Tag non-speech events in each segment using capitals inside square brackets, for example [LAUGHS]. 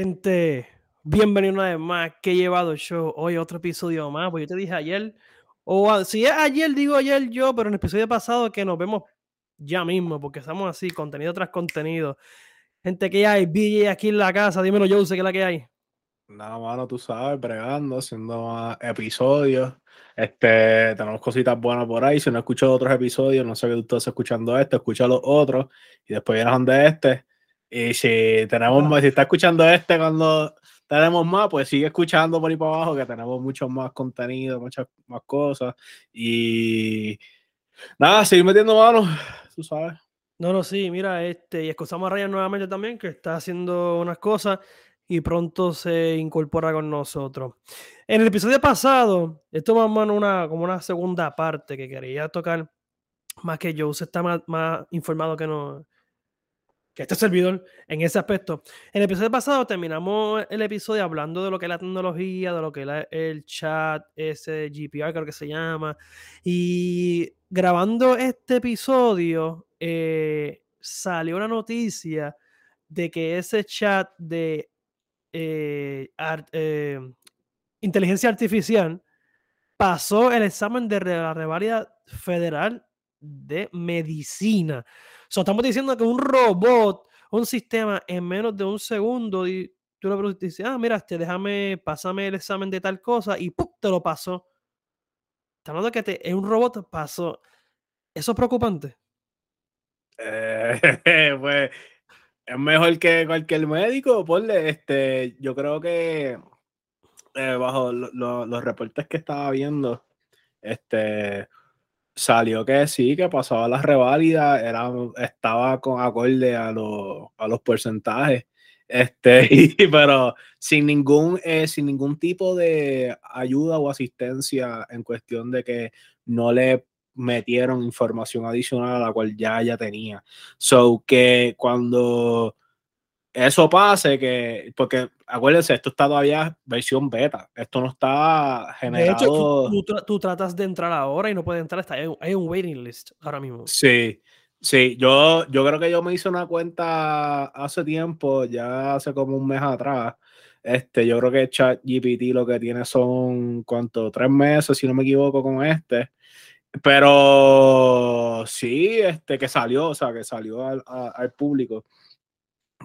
Gente, bienvenido una vez más. Que llevado show hoy otro episodio más. Pues yo te dije ayer, o si es ayer, digo ayer yo, pero en el episodio pasado que nos vemos ya mismo, porque estamos así, contenido tras contenido. Gente, que hay? BJ aquí en la casa, dímelo, yo sé que la que hay. Nada, mano, tú sabes, bregando, haciendo episodios. Este, tenemos cositas buenas por ahí. Si no escuchado otros episodios, no sé que tú estás escuchando este, escucha los otros y después vienes de este. Si tenemos más, si está escuchando este cuando tenemos más, pues sigue escuchando por ahí para abajo, que tenemos mucho más contenido, muchas más cosas. Y nada, seguir metiendo manos, tú sabes. No, no, sí, mira, este, y escuchamos a Ryan nuevamente también, que está haciendo unas cosas y pronto se incorpora con nosotros. En el episodio pasado, esto más o menos una, como una segunda parte que quería tocar, más que Joe se está más, más informado que no, que este servidor en ese aspecto. En el episodio pasado terminamos el episodio hablando de lo que es la tecnología, de lo que es el chat, ese GPR creo que se llama. Y grabando este episodio, eh, salió una noticia de que ese chat de eh, eh, inteligencia artificial pasó el examen de la revalida federal de medicina estamos diciendo que un robot, un sistema en menos de un segundo, y tú le dices, ah, mira, este, déjame, pásame el examen de tal cosa, y ¡pum! te lo pasó. Está hablando que te, un robot pasó. ¿Eso es preocupante? Eh, [LAUGHS] pues es mejor que cualquier médico, ponle, este, yo creo que eh, bajo los reportes que estaba viendo, este, salió que sí, que pasaba la reválida, era, estaba con acorde a, a los porcentajes. Este, [LAUGHS] pero sin ningún, eh, sin ningún tipo de ayuda o asistencia en cuestión de que no le metieron información adicional a la cual ya ya tenía. So que cuando eso pase, que, porque acuérdense, esto está todavía versión beta, esto no está generado. De hecho, tú, tratas de entrar ahora y no puedes entrar, está, hay, un waiting list ahora mismo. Sí, sí, yo, yo creo que yo me hice una cuenta hace tiempo, ya hace como un mes atrás. Este, yo creo que ChatGPT lo que tiene son, ¿cuánto? Tres meses, si no me equivoco, con este. Pero sí, este, que salió, o sea, que salió al, al público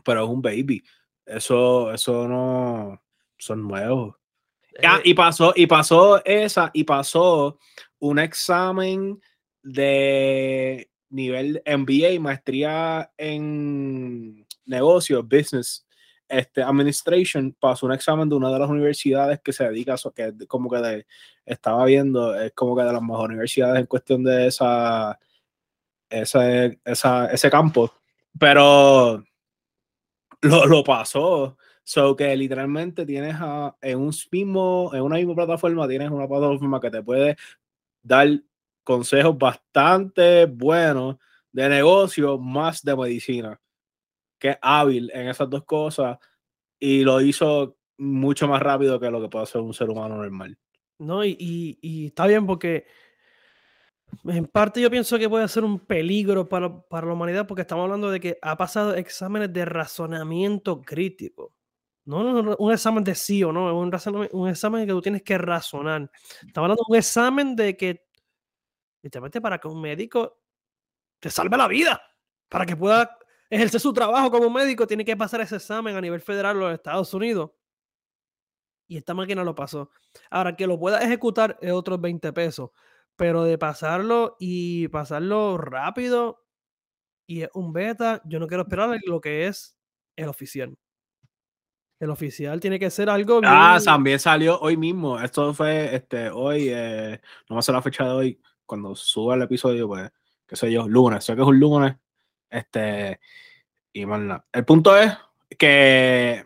pero es un baby. Eso, eso no son nuevos. Ah, y pasó, y pasó esa, y pasó un examen de nivel MBA, maestría en negocios, business, este, administration, pasó un examen de una de las universidades que se dedica a eso, que como que de, estaba viendo, es como que de las mejores universidades en cuestión de esa, esa, esa ese campo. Pero lo, lo pasó. So que literalmente tienes en un mismo, en una misma plataforma, tienes una plataforma que te puede dar consejos bastante buenos de negocio más de medicina, que es hábil en esas dos cosas y lo hizo mucho más rápido que lo que puede hacer un ser humano normal. No, y, y está bien porque en parte yo pienso que puede ser un peligro para, para, la humanidad porque estamos hablando de que ha pasado exámenes de razonamiento crítico. No, un examen de sí o no, un, un examen que tú tienes que razonar. Estamos hablando de un examen de que, literalmente, para que un médico te salve la vida, para que pueda ejercer su trabajo como médico, tiene que pasar ese examen a nivel federal en los Estados Unidos. Y esta máquina lo pasó. Ahora, que lo pueda ejecutar es otros 20 pesos pero de pasarlo y pasarlo rápido y es un beta, yo no quiero esperar lo que es el oficial. El oficial tiene que ser algo. Ah, también salió hoy mismo. Esto fue este hoy, eh, no sé la fecha de hoy, cuando suba el episodio, pues, qué sé yo, lunes. Sé que es un lunes. Este, y más El punto es que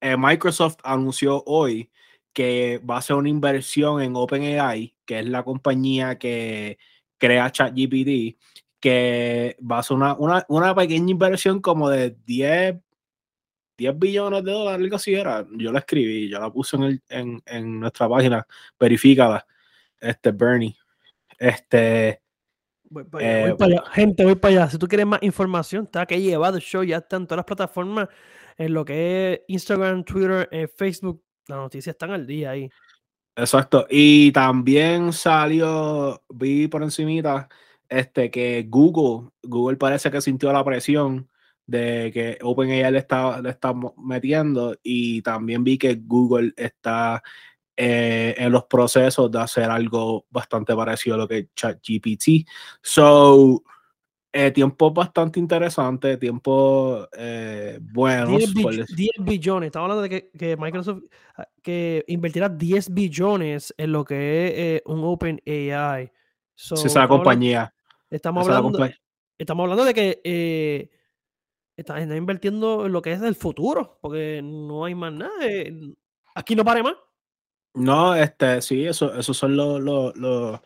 eh, Microsoft anunció hoy que va a ser una inversión en OpenAI, que es la compañía que crea ChatGPT, que va a ser una, una, pequeña inversión como de 10, 10 billones de dólares, algo así era. Yo la escribí, yo la puse en, en, nuestra página, verifícala, este Bernie. Este, Voy para, allá, Gente, voy para allá. Si tú quieres más información, está que llevado el show, ya está en todas las plataformas en lo que es Instagram, Twitter, eh, Facebook, las noticias están al día ahí. Exacto. Y también salió, vi por encimita, este, que Google, Google parece que sintió la presión de que OpenAI le está, le está metiendo y también vi que Google está eh, en los procesos de hacer algo bastante parecido a lo que ChatGPT. So, eh, tiempo bastante interesante, tiempo eh, bueno. 10, billones, estamos hablando de que, que, Microsoft ah, que invertirá 10 billones en lo que es eh, un Open AI. esa compañía. estamos, hablando, estamos hablando de que eh, está, invirtiendo en lo que es el futuro, porque no hay más nada. aquí no pare más. No, este, sí, eso, esos son los, los,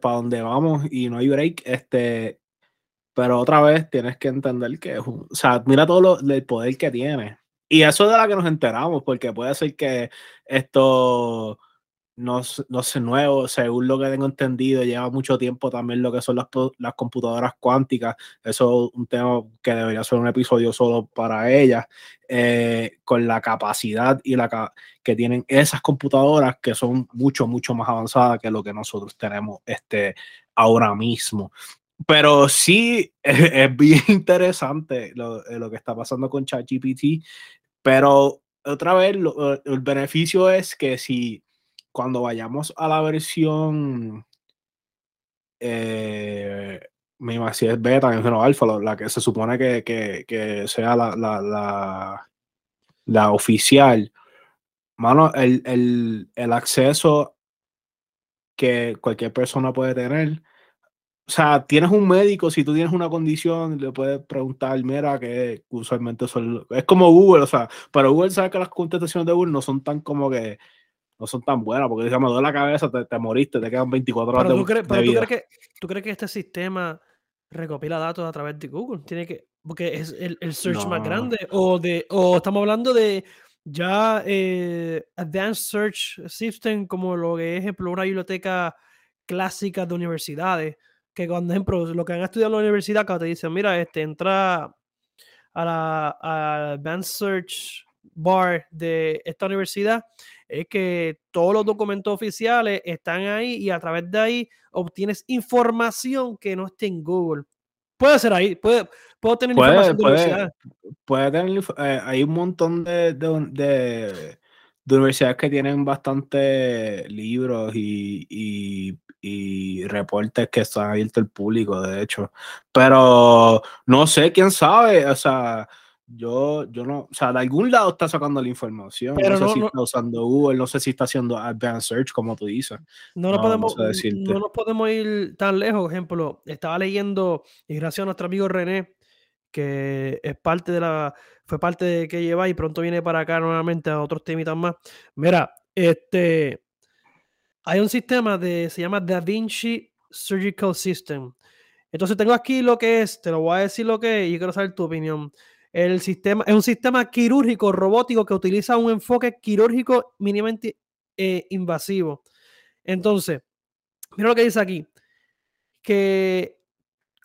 para donde vamos y no hay break. Este, pero otra vez tienes que entender que o sea, mira todo el poder que tiene. Y eso es de la que nos enteramos, porque puede ser que esto no, no nuevo, según lo que tengo entendido, lleva mucho tiempo también lo que son las, las computadoras cuánticas. Eso es un tema que debería ser un episodio solo para ellas, eh, con la capacidad y la que tienen esas computadoras que son mucho, mucho más avanzadas que lo que nosotros tenemos este, ahora mismo. Pero sí, [LAUGHS] es, bien interesante lo, eh, lo, que está pasando con ChatGPT, pero otra vez, eh, el beneficio es que si cuando vayamos a la versión, eh, me si es beta, o alfa, la que se supone que, que, que sea la, la, la, la, oficial, mano, el, el, el acceso que cualquier persona puede tener o sea, tienes un médico, si tú tienes una condición, le puedes preguntar, mira, que usualmente son, es como Google, o sea, pero Google sabe que las contestaciones de Google no son tan como que, no son tan buenas, porque si me duele la cabeza, te, moriste, te quedan 24 horas pero tú crees, pero Tú crees, que, tú crees que este sistema recopila datos a través de Google, tiene que, porque es el, el search más grande, o de, o estamos hablando de ya eh, Advanced Search System, como lo que es, ejemplo, una biblioteca clásica de universidades que cuando ejemplo lo que han estudiado en la universidad, cuando te dicen, mira, este, entra a la Advanced Search Bar de esta universidad, es que todos los documentos oficiales están ahí y a través de ahí obtienes información que no esté en Google. Puede ser ahí, puede, puedo tener información de puede, puede tener, eh, hay un montón de, de, universidades que tienen bastante libros y y reportes que están abiertos al público, de hecho. Pero no sé, quién sabe, o sea, yo, yo no, o sea, de algún lado está sacando la información. no, sé si está usando Google, no sé si está haciendo Advanced Search, como tú dices. No, no, podemos, no nos podemos ir tan lejos. Por ejemplo, estaba leyendo, y gracias a nuestro amigo René, que es parte de la, fue parte de que lleva y pronto viene para acá nuevamente a otros temitas más. Mira, este, hay un sistema de, se llama Da Vinci Surgical System. Entonces tengo aquí lo que es, te lo voy a decir lo que es y quiero saber tu opinión. El sistema es un sistema quirúrgico robótico que utiliza un enfoque quirúrgico mínimamente eh, invasivo. Entonces, mira lo que dice aquí, que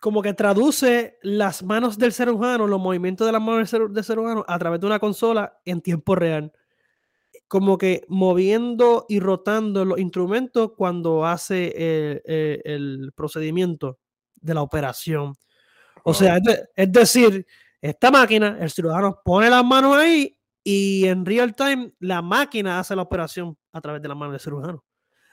como que traduce las manos del ser humano, los movimientos de las manos del del ser humano a través de una consola en tiempo real como que moviendo y rotando los instrumentos cuando hace el, procedimiento de la operación. O sea, es, decir, esta máquina, el cirujano pone las manos ahí y en real time la máquina hace la operación a través de la mano del cirujano.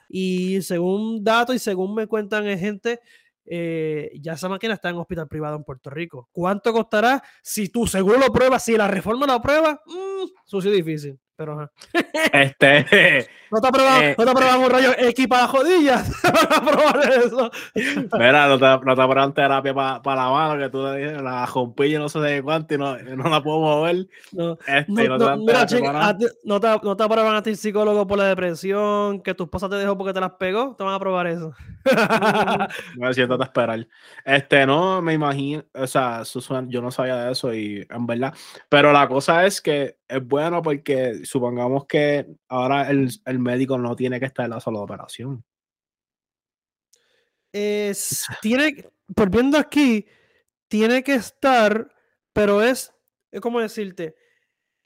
Y según datos y según me cuentan gente, eh, ya esa máquina está en hospital privado en Puerto Rico. ¿Cuánto costará? Si tú seguro lo pruebas, si la reforma lo prueba, mmm, sucio difícil. Pero Este. [LAUGHS] No te aprobamos, eh, no te un rayo X para jodillas. [LAUGHS] probar eso. Mira, no te, no te aprobaron terapia para pa la mano, que tú le la rompilla no sé de cuánto y no, no la puedo mover. No, este, no, no, mira, chica, ti, no, te, no te aprobaron a ti psicólogo por la depresión, que tu esposa te dejó porque te las pegó. Te van a probar eso. me siento a esperar. Este, no, me imagino, o sea, yo no sabía de eso y en verdad. Pero la cosa es que es bueno porque supongamos que ahora el, el médico no tiene que estar en la sola operación. Es, tiene, volviendo aquí, tiene que estar, pero es, es como decirte,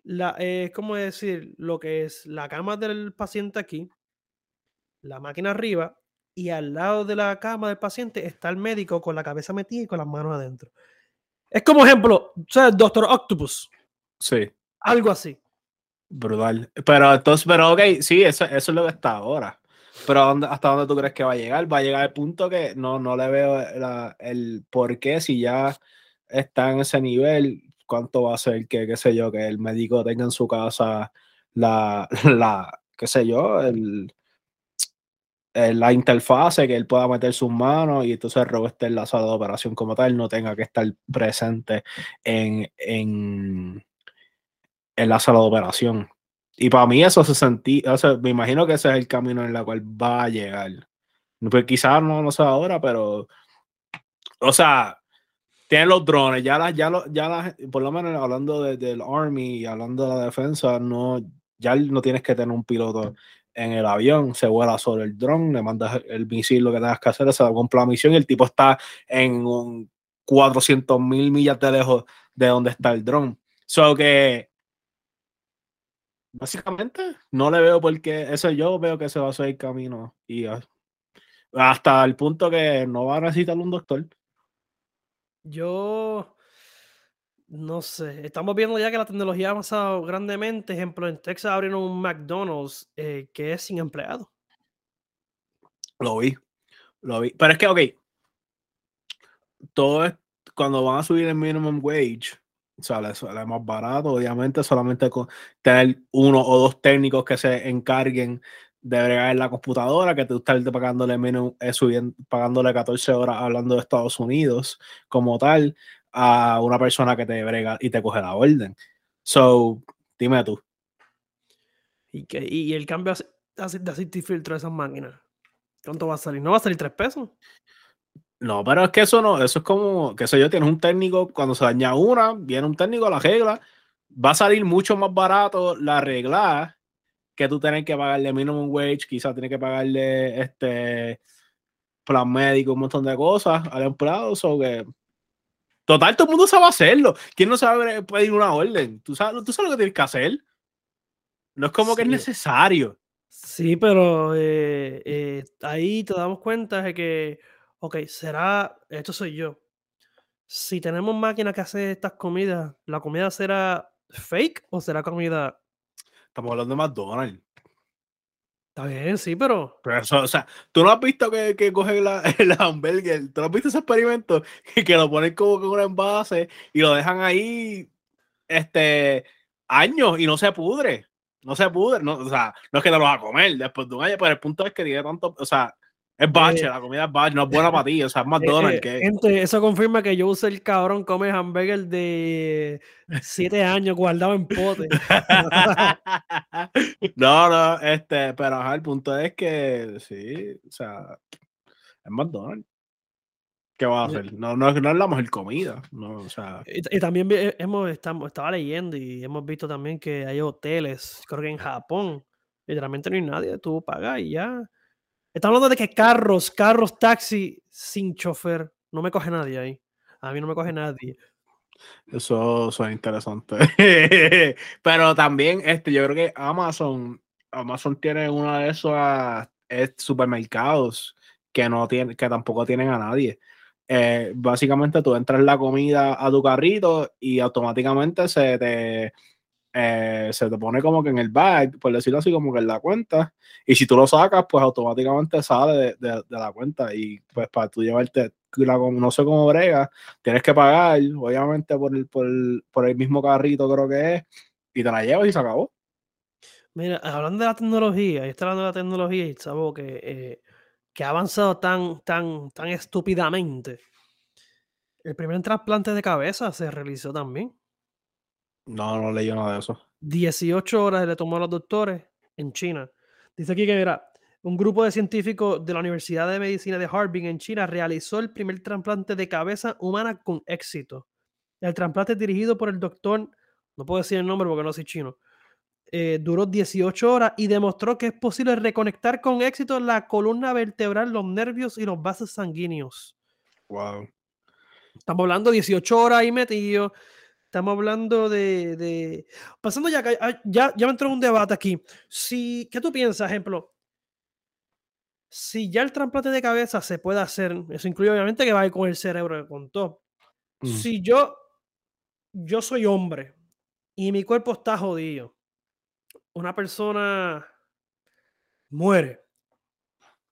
la, eh, ¿cómo decir? Lo que es la cama del paciente aquí, la máquina arriba, y al lado de la cama del paciente está el médico con la cabeza metida y con las manos adentro. Es como ejemplo, o sea, el Doctor Octopus. Sí. Algo así. Brutal. Pero entonces, pero ok, sí, eso, eso es lo que está ahora. Pero ¿hasta dónde tú crees que va a llegar? Va a llegar al punto que no, no le veo el por qué, si ya está en ese nivel, cuánto va a ser que, qué sé yo, que el médico tenga en su casa la, [LAUGHS] la qué sé yo, el, la interfase, que él pueda meter sus manos y entonces Rob esté en la sala de operación como tal, no tenga que estar presente en, en, en la sala de operación. Y para mí eso se sentía, o sea, me imagino que ese es el camino en el cual va a llegar. Pues quizás no, no sé ahora, pero, o sea, tienen los drones, ya las, ya, lo, ya las, por lo menos hablando del Army y hablando de la defensa, no, ya no tienes que tener un piloto en el avión, se vuela sobre el dron, le mandas el misil, lo que tengas que hacer, se cumple la misión y el tipo está en un 400 mil millas de lejos de donde está el dron. So que básicamente no le veo porque eso yo veo que se va a hacer el camino y hasta el punto que no va a necesitar un doctor. Yo no sé, estamos viendo ya que la tecnología ha avanzado grandemente. Ejemplo, en Texas abrieron un McDonald's eh, que es sin empleado. Lo vi, lo vi. Pero es que, ok, todo es, cuando van a subir el minimum wage, sale, sale más barato, obviamente, solamente con tener uno o dos técnicos que se encarguen de bregar en la computadora, que tú estás pagándole menos, eh, subiendo, pagándole 14 horas hablando de Estados Unidos como tal a una persona que te brega y te coge la orden. So, dime tú. ¿Y, qué, y el cambio de aceite y filtro de esas máquinas? ¿Cuánto va a salir? ¿No va a salir tres pesos? No, pero es que eso no, eso es como, qué sé yo, tienes un técnico, cuando se daña una, viene un técnico a la regla, va a salir mucho más barato la regla que tú tienes que pagarle minimum wage, quizás tienes que pagarle este plan médico, un montón de cosas al empleado, o que Total, todo el mundo sabe hacerlo. ¿Quién no sabe pedir una orden? ¿Tú sabes, tú sabes lo que tienes que hacer? No es como que es necesario. Sí, pero eh, eh, ahí te damos cuenta de que, ok, será, esto soy yo. Si tenemos máquinas que hacen estas comidas, ¿la comida será fake o será comida? Estamos hablando de McDonald's. Está bien, sí, pero. Pero eso, o sea, tú no has visto que, que cogen la, [LAUGHS] el hamburger, tú no has visto ese experimento que, que lo ponen como con un envase y lo dejan ahí este años y no se pudre. No se pudre, no, o sea, no es que te lo vas a comer después de un año, pero el punto es que tiene tanto, o sea, es bache, eh, la comida es bache, no es buena [LAUGHS] para ti, o sea, es McDonald's. Eh, que... Gente, eso confirma que yo usé el cabrón come hamburger de 7 [LAUGHS] años guardado en pote. [LAUGHS] no, no, este, pero ajá, el punto es que sí, o sea, es McDonald's. ¿Qué va a hacer? No, no, no es la mejor comida. No, o sea. y, también hemos, estamos, estaba leyendo y hemos visto también que hay hoteles, creo que en Japón, literalmente no hay nadie, tú pagas y ya Estamos hablando de que carros, carros, taxi sin chofer, no me coge nadie ahí. A mí no me coge nadie. Eso, es interesante. [LAUGHS] Pero también, este, yo creo que Amazon, Amazon tiene uno de esos ah, supermercados que no tiene, que tampoco tienen a nadie. Eh, básicamente tú entras la comida a tu carrito y automáticamente se te eh, se te pone como que en el bag, por decirlo así, como que en la cuenta. Y si tú lo sacas, pues automáticamente sale de, la cuenta. Y pues para tú llevarte, no sé cómo brega, tienes que pagar, obviamente, por el, por, por el mismo carrito, creo que es, y te la llevas y se acabó. Mira, hablando de la tecnología, y está hablando de la tecnología y sabes que, eh, que ha avanzado tan, tan, tan estúpidamente. El primer trasplante de cabeza se realizó también. No, no leí nada de eso. 18 horas le tomó a los doctores en China. Dice aquí que, mira, un grupo de científicos de la Universidad de Medicina de Harbin en China realizó el primer trasplante de cabeza humana con éxito. El trasplante dirigido por el doctor, no puedo decir el nombre porque no soy chino, eh, duró 18 horas y demostró que es posible reconectar con éxito la columna vertebral, los nervios y los vasos sanguíneos. Wow. Estamos hablando de 18 horas ahí metido estamos hablando de, de... Pasando ya, ya, ya me entró un debate aquí. Si, ¿Qué tú piensas, ejemplo? Si ya el trasplante de cabeza se puede hacer, eso incluye obviamente que va a ir con el cerebro que contó. Mm. Si yo, yo soy hombre y mi cuerpo está jodido, una persona muere,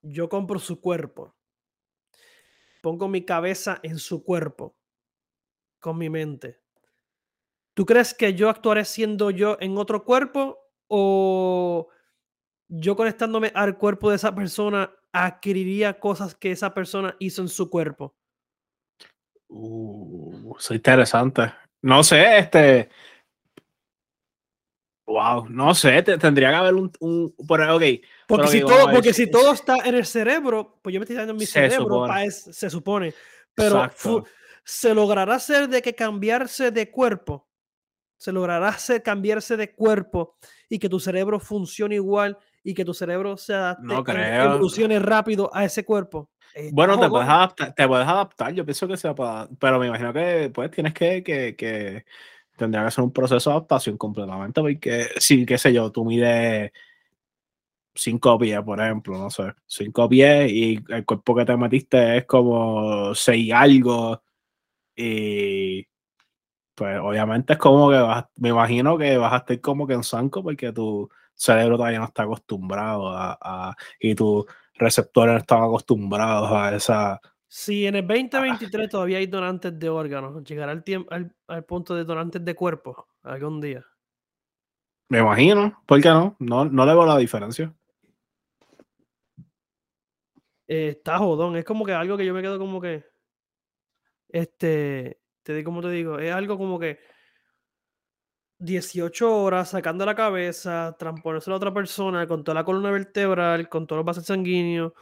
yo compro su cuerpo, pongo mi cabeza en su cuerpo, con mi mente. ¿Tú crees que yo actuaré siendo yo en otro cuerpo o yo conectándome al cuerpo de esa persona adquiriría cosas que esa persona hizo en su cuerpo? Uh, eso interesante. No sé, este. Wow, no sé, tendría que haber un. un porque, si, todo, porque si todo está en el cerebro, pues yo me estoy dando en mi cerebro, se supone. Pero se logrará hacer de que cambiarse de cuerpo, se logrará hacer cambiarse de cuerpo y que tu cerebro funcione igual y que tu cerebro se adapte, no creo. evolucione rápido a ese cuerpo. bueno, te puedes, adaptar, te puedes adaptar, yo pienso que sea para, pero me imagino que pues tienes que, que, que tendría que ser un proceso de adaptación completamente, porque si, qué sé yo, tú mides cinco pies, por ejemplo, no sé, cinco pies y el cuerpo que te metiste es como seis algo y pues obviamente es como que vas, me imagino que vas a estar como que en zanco porque tu cerebro todavía no está acostumbrado a, y tus receptores no están acostumbrados a esa... Si en el 2023 todavía hay donantes de órganos, llegará el tiempo al, punto de donantes de cuerpo algún día. Me imagino, ¿por qué no? No, no le veo la diferencia. Eh, está jodón, es como que algo que yo me quedo como que. Este, te digo como te digo, es algo como que 18 horas sacando la cabeza, transponerse a la otra persona con toda la columna vertebral, con todos los vasos sanguíneos.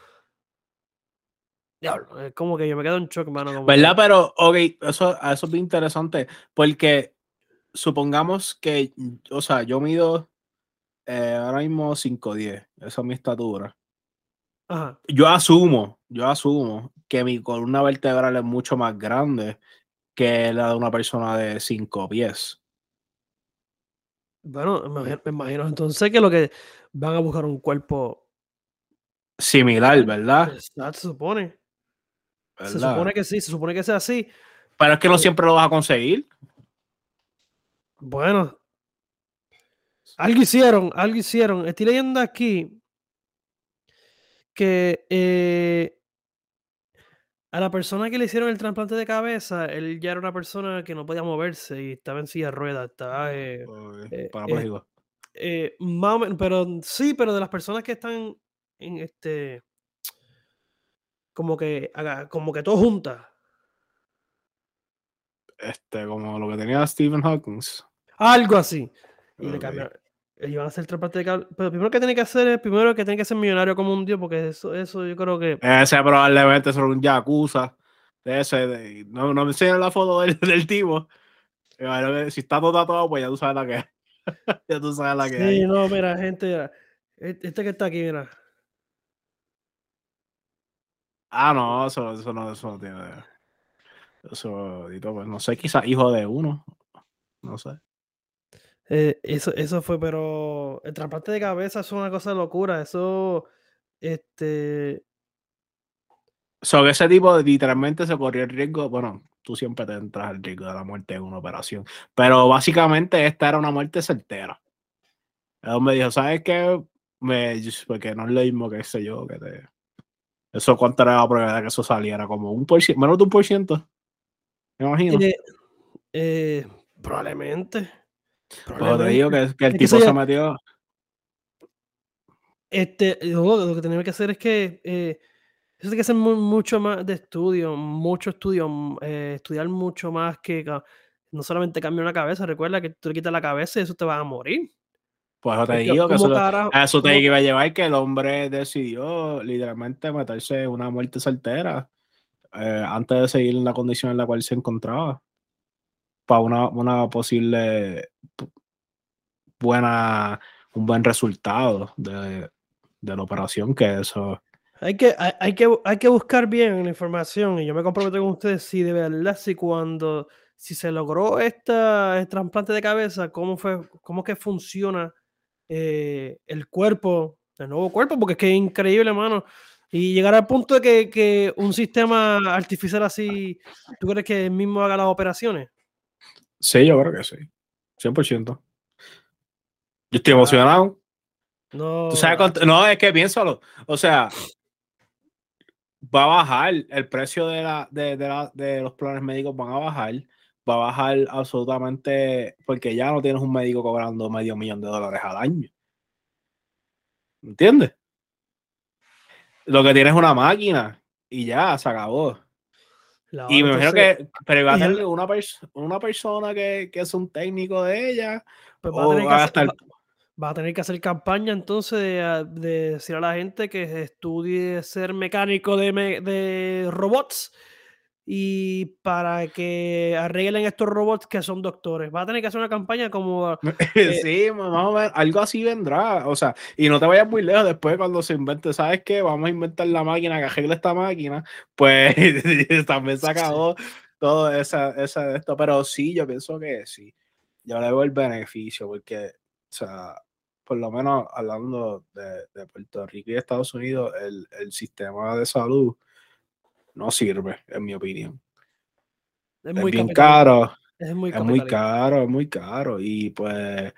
Diablo, es como que yo me quedo en shock, mano. ¿Verdad? Pero, ok, eso, eso es bien interesante, porque supongamos que, o sea, yo mido eh, ahora mismo 5'10, esa es mi estatura. Ajá. Yo asumo, yo asumo que mi columna vertebral es mucho más grande que la de una persona de 5 pies. Bueno, me imagino entonces que lo que van a buscar un cuerpo similar, ¿verdad? Se supone. Se supone que sí, se supone que sea así. Pero es que no siempre lo vas a conseguir. Bueno, algo hicieron, algo hicieron. Estoy leyendo aquí que eh, a la persona que le hicieron el trasplante de cabeza, él ya era una persona que no podía moverse y estaba en silla de ruedas. Estaba. Eh, eh, eh, pero sí, pero de las personas que están en este. Como que, como que todo juntas. Este, como lo que tenía Stephen Hawking. Algo así. Y le cambiaron iban a hacer trasplante de cabeza. Pero primero que tiene que hacer es primero que tiene que ser millonario como un dios, porque eso, eso yo creo que. Ese probablemente sobre un Yakuza. De ese, no, no me enseñan la foto del, [LAUGHS] del tipo. Si está todo tatuado, pues ya tú sabes la que [LAUGHS] ya tú sabes la que Sí, no, mira, gente. E, este que está aquí, mira. Ah, no, eso, eso no, eso no tiene. Eso, pues, no sé, quizás hijo de uno. No sé. Eh, eso, eso fue, pero el trasplante de cabeza es una cosa de locura. Eso, este. Sobre ese tipo, literalmente se corrió el riesgo. Bueno, tú siempre te entras al riesgo de la muerte en una operación. Pero básicamente esta era una muerte certera. El me dijo, ¿sabes qué? Me, porque no es lo mismo que sé yo, que te. Eso cuánto era la probabilidad de que eso saliera, como un por ciento, menos de un por ciento. Me imagino. Eh, eh, probablemente. Pues te digo que, el tipo se metió. Este, lo, que tenemos que hacer es que eh, eso tiene que ser mucho más de estudio, mucho estudio, mm, eh, estudiar mucho más que no solamente cambiar una cabeza. Recuerda que tú le quitas la cabeza y eso te va a morir. Pues eso te digo que eso, te iba a llevar que el hombre decidió literalmente meterse una muerte soltera eh, antes de seguir en la condición en la cual se encontraba para una, posible buena, un buen resultado de, de la operación que eso. Hay que, hay, que, hay que buscar bien la información y yo me comprometo con ustedes si de verdad, si cuando si se logró este trasplante de cabeza, ¿cómo fue, cómo que funciona eh, el cuerpo, el nuevo cuerpo? Porque es que es increíble, hermano. Y llegar al punto de que, que, un sistema artificial así, ¿tú crees que el mismo haga las operaciones? Sí, yo creo que sí. 100%. Yo estoy emocionado. No, no, es que piénsalo. O sea, va a bajar el precio de, la, de, de, de, los planes médicos, van a bajar. Va a bajar absolutamente porque ya no tienes un médico cobrando medio millón de dólares al año. ¿Entiendes? Lo que tienes es una máquina y ya se acabó. Y me imagino que, pero va a tener una, una persona que, que, es un técnico de ella. Pues va, a tener que hacer, va, a tener que hacer campaña entonces de, de, decir a la gente que estudie ser mecánico de, de robots y para que arreglen estos robots que son doctores. Va a tener que hacer una campaña como... [LAUGHS] Eh, sí, vamos a ver, algo así vendrá. O sea, y no te vayas muy lejos después cuando se invente, ¿sabes qué?Amos a inventar la máquina que arregle esta máquina, [LAUGHS] pues [LAUGHS] también se acabó todo esa, esa, esto. Pero sí, yo pienso que sí. Yo le veo el beneficio porque, o sea, por lo menos hablando de, de Puerto Rico y Estados Unidos, el, el sistema de salud no sirve, en mi opinión. Es, muy bien caro. Es muy, caro, es muy caro. Y pues,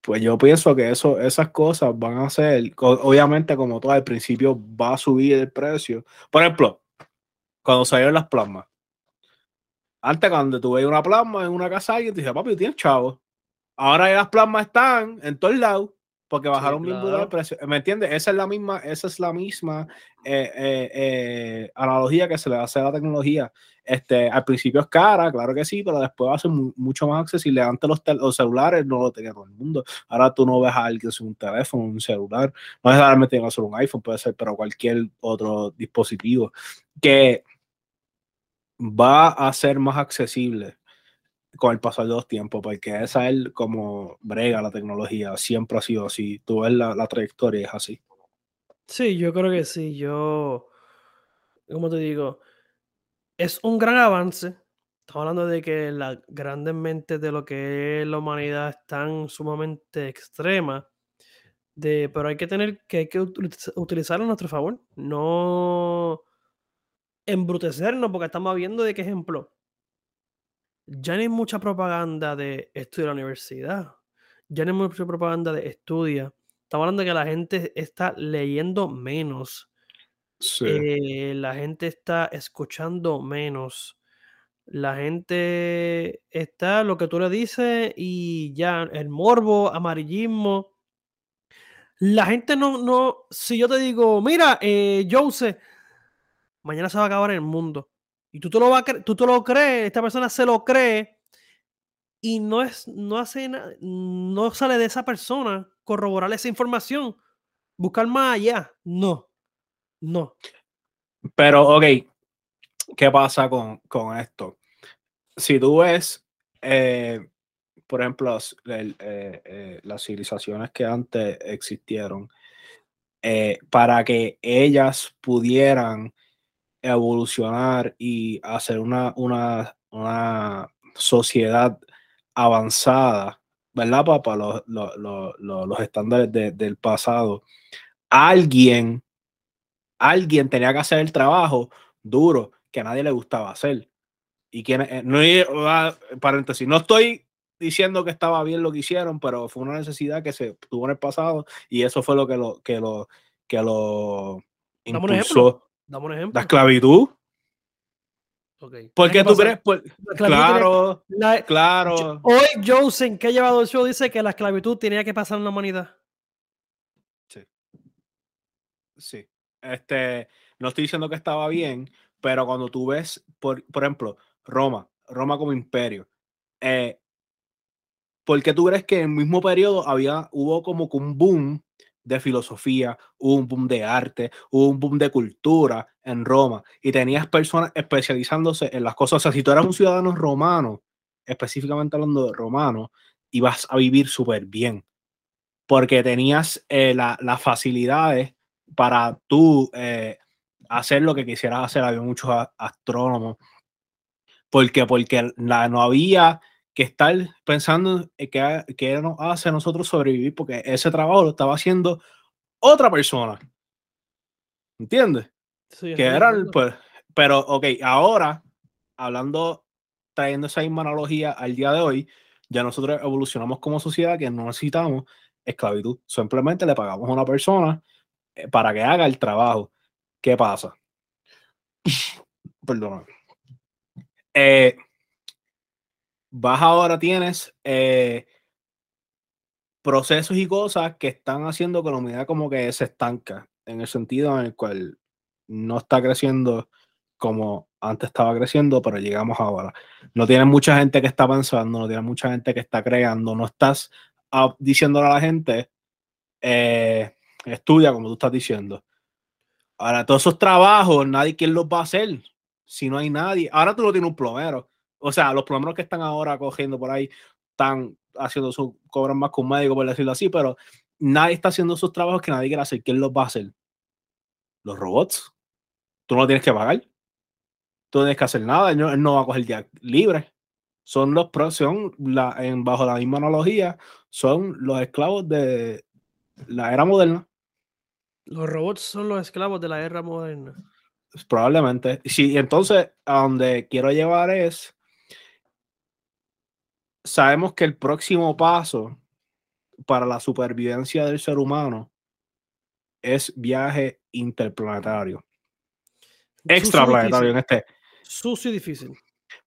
pues yo pienso que eso, esas cosas van a ser, obviamente como todo al principio va a subir el precio. Por ejemplo, cuando salieron las plasmas. Antes cuando tuve una plasma en una casa y te dije, papi, tienes chavo. Ahora las plasmas están en todos lados porque bajaron bien el precio. ¿Me entiendes? Esa es la misma, esa es la misma eh, eh, eh, analogía que se le hace a la tecnología. Este, al principio es cara, claro que sí, pero después va a ser mucho más accesible. Antes los, celulares no lo tenía todo el mundo. Ahora tú no ves a alguien sin un teléfono, un celular. No necesariamente tiene solo un iPhone, puede ser, pero cualquier otro dispositivo que va a ser más accesible con el pasar de los tiempos, porque esa es como brega la tecnología, siempre ha sido así. Tú ves la, la trayectoria, es así. Sí, yo creo que sí. Yo, como te digo, es un gran avance. Estamos hablando de que las grandes mentes de lo que es la humanidad están sumamente extremas. De, pero hay que tener que, hay que utilizarlo a nuestro favor. No embrutecernos, porque estamos viendo de qué ejemplo ya no hay mucha propaganda de estudio de la universidad. Ya no hay mucha propaganda de estudia. Estamos hablando de que la gente está leyendo menos. Eh, la gente está escuchando menos. La gente está lo que tú le dices y ya el morbo, amarillismo. La gente no, no, si yo te digo, mira, eh, Jose, mañana se va a acabar el mundo y tú te lo, tú te lo crees, esta persona se lo cree y no, es, no, hace no sale de esa persona corroborar esa información, buscar más allá. No, no. Pero, ok, ¿qué pasa con, con esto? Si tú ves, eh, por ejemplo, eh, eh, las civilizaciones que antes existieron, para que ellas pudieran evolucionar y hacer una, una, una sociedad avanzada, ¿verdad, papá? Los, los, los, los estándares del pasado. Alguien, alguien tenía que hacer el trabajo duro que a nadie le gustaba hacer. Y quien, eh, no, ah, paréntesis, no estoy diciendo que estaba bien lo que hicieron, pero fue una necesidad que se tuvo en el pasado y eso fue lo que lo, que lo, que lo impulsó. Dame un ejemplo. La esclavitud. Okay. Porque tú crees, claro, claro. Hoy Joseph, que ha llevado el show, dice que la esclavitud tenía que pasar en la humanidad. Sí. Sí. Este, no estoy diciendo que estaba bien, pero cuando tú ves, por, por ejemplo, Roma, Roma como imperio, eh, ¿por qué tú crees que en el mismo periodo había, hubo como un boom de filosofía, hubo un boom de arte, hubo un boom de cultura en Roma y tenías personas especializándose en las cosas. O sea, si tú eras un ciudadano romano, específicamente hablando de romano, ibas a vivir súper bien porque tenías eh, las facilidades para tú eh, hacer lo que quisieras hacer. Había muchos astrónomos, porque, porque la, no había que estar pensando que, que nos hace a nosotros sobrevivir, porque ese trabajo lo estaba haciendo otra persona. ¿Entiendes? Sí, que entiendo. pues, pero, ok, ahora, hablando, trayendo esa misma analogía al día de hoy, ya nosotros evolucionamos como sociedad que no necesitamos esclavitud. Simplemente le pagamos a una persona eh, para que haga el trabajo. ¿Qué pasa? [SNIFFS] Perdona. Eh, vas ahora, tienes eh, procesos y cosas que están haciendo que la humanidad como que se estanca, en el sentido en el cual no está creciendo como antes estaba creciendo, pero llegamos ahora. No tienes mucha gente que está pensando, no tienes mucha gente que está creando, no estás diciéndole a la gente, eh, estudia como tú estás diciendo. Ahora, todos esos trabajos, nadie quién los va a hacer si no hay nadie. Ahora tú no tienes un plomero. O sea, los plomeros que están ahora cogiendo por ahí están haciendo su, cobran más que un médico, por decirlo así, pero nadie está haciendo esos trabajos que nadie quiere hacer. ¿Quién los va a hacer? Los robots. Tú no tienes que pagar. Tú no tienes que hacer nada. Él no, él no va a coger día libre. Son los pro- son la, en, bajo la misma analogía, son los esclavos de la era moderna. Los robots son los esclavos de la era moderna. Probablemente. Sí, entonces a donde quiero llevar es, sabemos que el próximo paso para la supervivencia del ser humano es viaje interplanetario, extraplanetario en este. Sucio y difícil.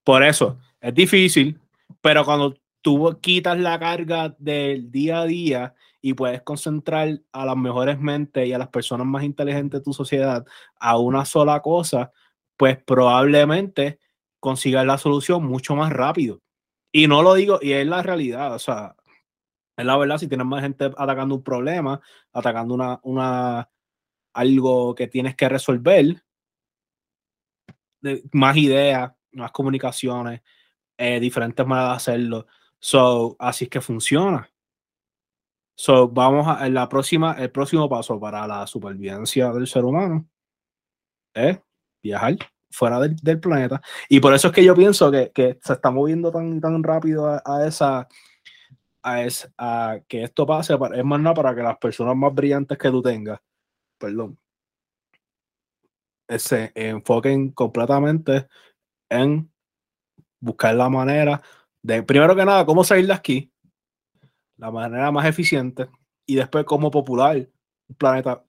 Por eso, es difícil, pero cuando tú quitas la carga del día a día y puedes concentrar a las mejores mentes y a las personas más inteligentes de tu sociedad a una sola cosa, pues probablemente consigas la solución mucho más rápido. Y no lo digo, y es la realidad, o sea, es la verdad, si tienes más gente atacando un problema, atacando una, una algo que tienes que resolver, más ideas, más comunicaciones, eh, diferentes maneras de hacerlo. So, así es que funciona. So, vamos a la próxima, el próximo paso para la supervivencia del ser humano es viajar fuera del, planeta. Y por eso es que yo pienso que, se está moviendo tan, tan rápido a, esa, a, es- a que esto pase. Es más nada para que las personas más brillantes que tú tengas, perdón, se enfoquen completamente en buscar la manera de, primero que nada, cómo salir de aquí, la manera más eficiente, y después cómo popular un planeta,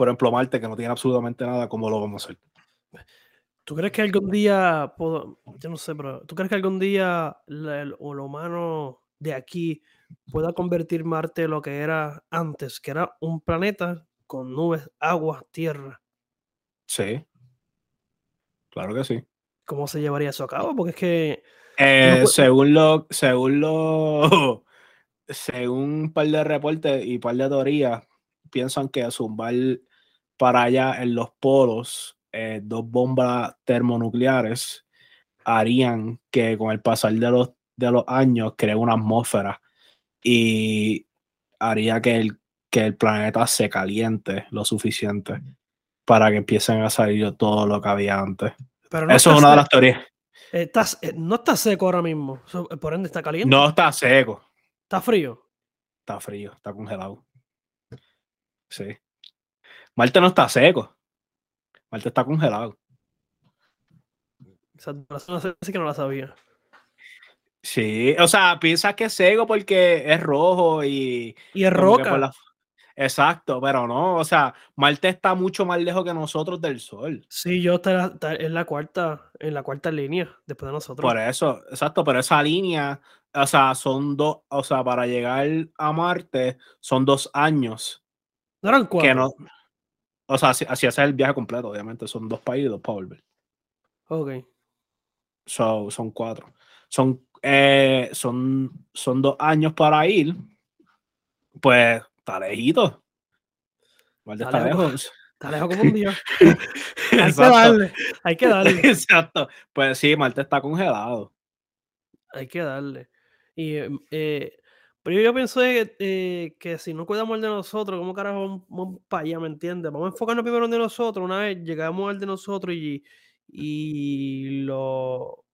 por ejemplo, Marte, que no tiene absolutamente nada, cómo lo vamos a hacer. ¿Tú crees que algún día, puedo- yo no sé, pero ¿tú crees que algún día la- el, o lo humano de aquí pueda convertir Marte en lo que era antes, que era un planeta con nubes, agua, tierra? Sí, claro que sí. ¿Cómo se llevaría eso a cabo? Porque es que Eh, según lo, según lo, [LAUGHS] según un par de reportes y un par de teorías, piensan que zumbar para allá en los polos eh, dos bombas termonucleares harían que con el pasar de los, de los años cree una atmósfera y haría que el, que el planeta se caliente lo suficiente para que empiecen a salir todo lo que había antes. pero no, Eso es una de las teorías. está se- no está seco ahora mismo, so- por ende está caliente, No está seco. está frío. Está frío, está congelado. Sí. Marte no está seco. Marte está congelado. Esa razón sí que no la sabía. Sí, o sea, piensas que es seco porque es rojo y. Y es roca. la- Exacto, pero no, o sea, Marte está mucho más lejos que nosotros del Sol. Sí, yo está, está en la cuarta, en la cuarta línea, después de nosotros. Por eso, exacto, pero esa línea, o sea, son dos, o sea, para llegar a Marte son dos años no eran cuatro. que no. O sea, así, así haces el viaje completo, obviamente, son dos para ir y dos para volver. Ok. So, son cuatro. Son, eh, son, son dos años para ir. Pues está lejito. Está está lejos. lejos. Está lejos como un día. [LAUGHS] hay que darle, hay que darle, [LAUGHS] Exacto. Pues sí, Marte está congelado. hay que darle. Y, eh, eh, pero yo pensé eh, que si no cuidamos el de nosotros, ¿cómo carajo vamos, para allá, me entiendes? Vamos a enfocarnos primero en el de nosotros, una vez llegamos al de nosotros y, y lo.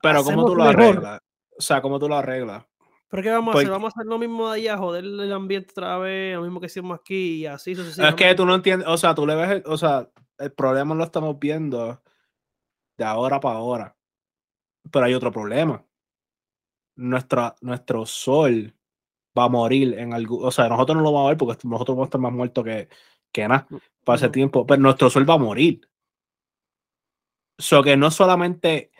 Pero ¿cómo tú lo arreglas? O sea, ¿cómo tú lo arreglas? ¿Pero qué vamos a hacer? Vamos a hacer lo mismo de allá, joder el ambiente otra vez, lo mismo que hicimos aquí y así Es que tú no entiendes, o sea, tú le ves, o sea, el problema lo estamos viendo de ahora para ahora. Pero hay otro problema. Nuestra, nuestro sol va a morir en algún. O sea, nosotros no lo vamos a ver porque nosotros vamos a estar más muertos que, que nada mm, para ese tiempo. Pero nuestro sol va a morir. So que no solamente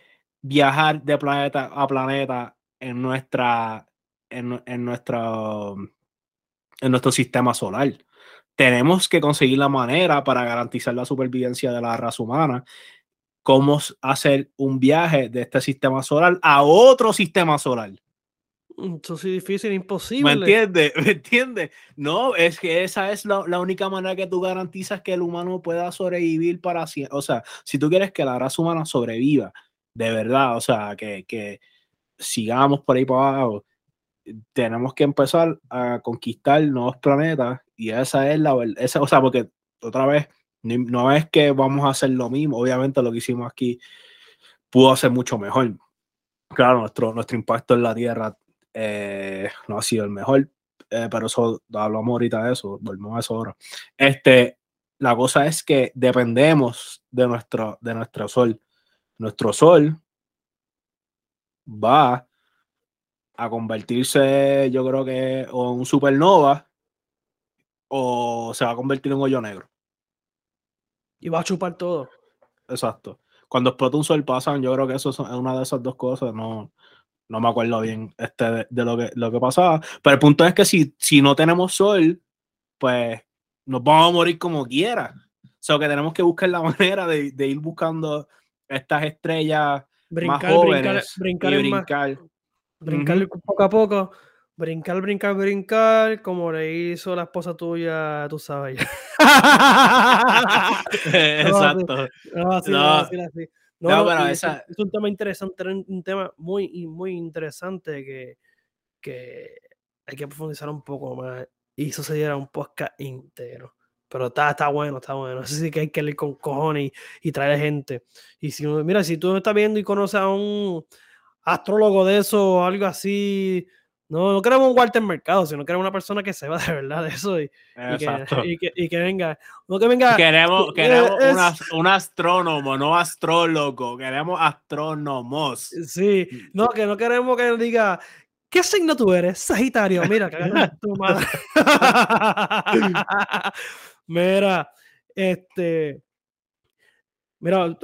viajar de planeta a planeta en nuestra. En, en, nuestra, en nuestro sistema solar. Tenemos que conseguir la manera para garantizar la supervivencia de la raza humana cómo hacer un viaje de este sistema solar a otro sistema solar. Mm, eso sí, difícil, imposible. ¿Me entiendes? [LAUGHS] ¿Me entiendes? No, es que esa es la, única manera que tú garantizas que el humano pueda sobrevivir para siempre. O sea, si tú quieres que la raza humana sobreviva, de verdad, o sea, que, que sigamos por ahí para abajo, tenemos que empezar a conquistar nuevos planetas y esa es la verdad. O sea, porque otra vez, no es que vamos a hacer lo mismo, obviamente lo que hicimos aquí pudo ser mucho mejor. Claro, nuestro, nuestro impacto en la Tierra eh, no ha sido el mejor, eh, pero eso hablamos ahorita de eso, volvemos a eso ahora. Este, la cosa es que dependemos de nuestro, de nuestro sol. Nuestro sol va a convertirse, yo creo que, o en un supernova o se va a convertir en un hoyo negro. Y va a chupar todo. Exacto. Cuando explota un sol pasan, yo creo que eso es una de esas dos cosas. No, no me acuerdo bien este de, lo, que, lo que pasaba. Pero el punto es que si, si no tenemos sol, pues nos vamos a morir como quiera. O sea, que tenemos que buscar la [LAUGHS] manera de, de ir buscando estas estrellas más jóvenes brincar, y brincar. brincar poco a poco Brincar, brincar, brincar, como le hizo la esposa tuya, tú sabes. [LAUGHS] [LAUGHS] Exacto. No, no, no, pero esa... es, un tema interesante, un tema muy, muy interesante que, que hay que profundizar un poco más y eso sería un podcast entero. Pero está, está bueno, está bueno. [LAUGHS] Eso sí que hay que ir con cojones y, y traer gente. Y si mira, si tú me estás viendo y conoces a un astrólogo de eso o algo así, no, no queremos un Walter Mercado, sino queremos una persona que sepa de verdad de eso y, que, venga. No que venga. Queremos, queremos un astrónomo, no astrólogo. Queremos astrónomos. Sí, no, que no queremos que diga. ¿Qué signo tú eres? Sagitario. Mira, tu [LAUGHS] madre. Mira, este. Mira,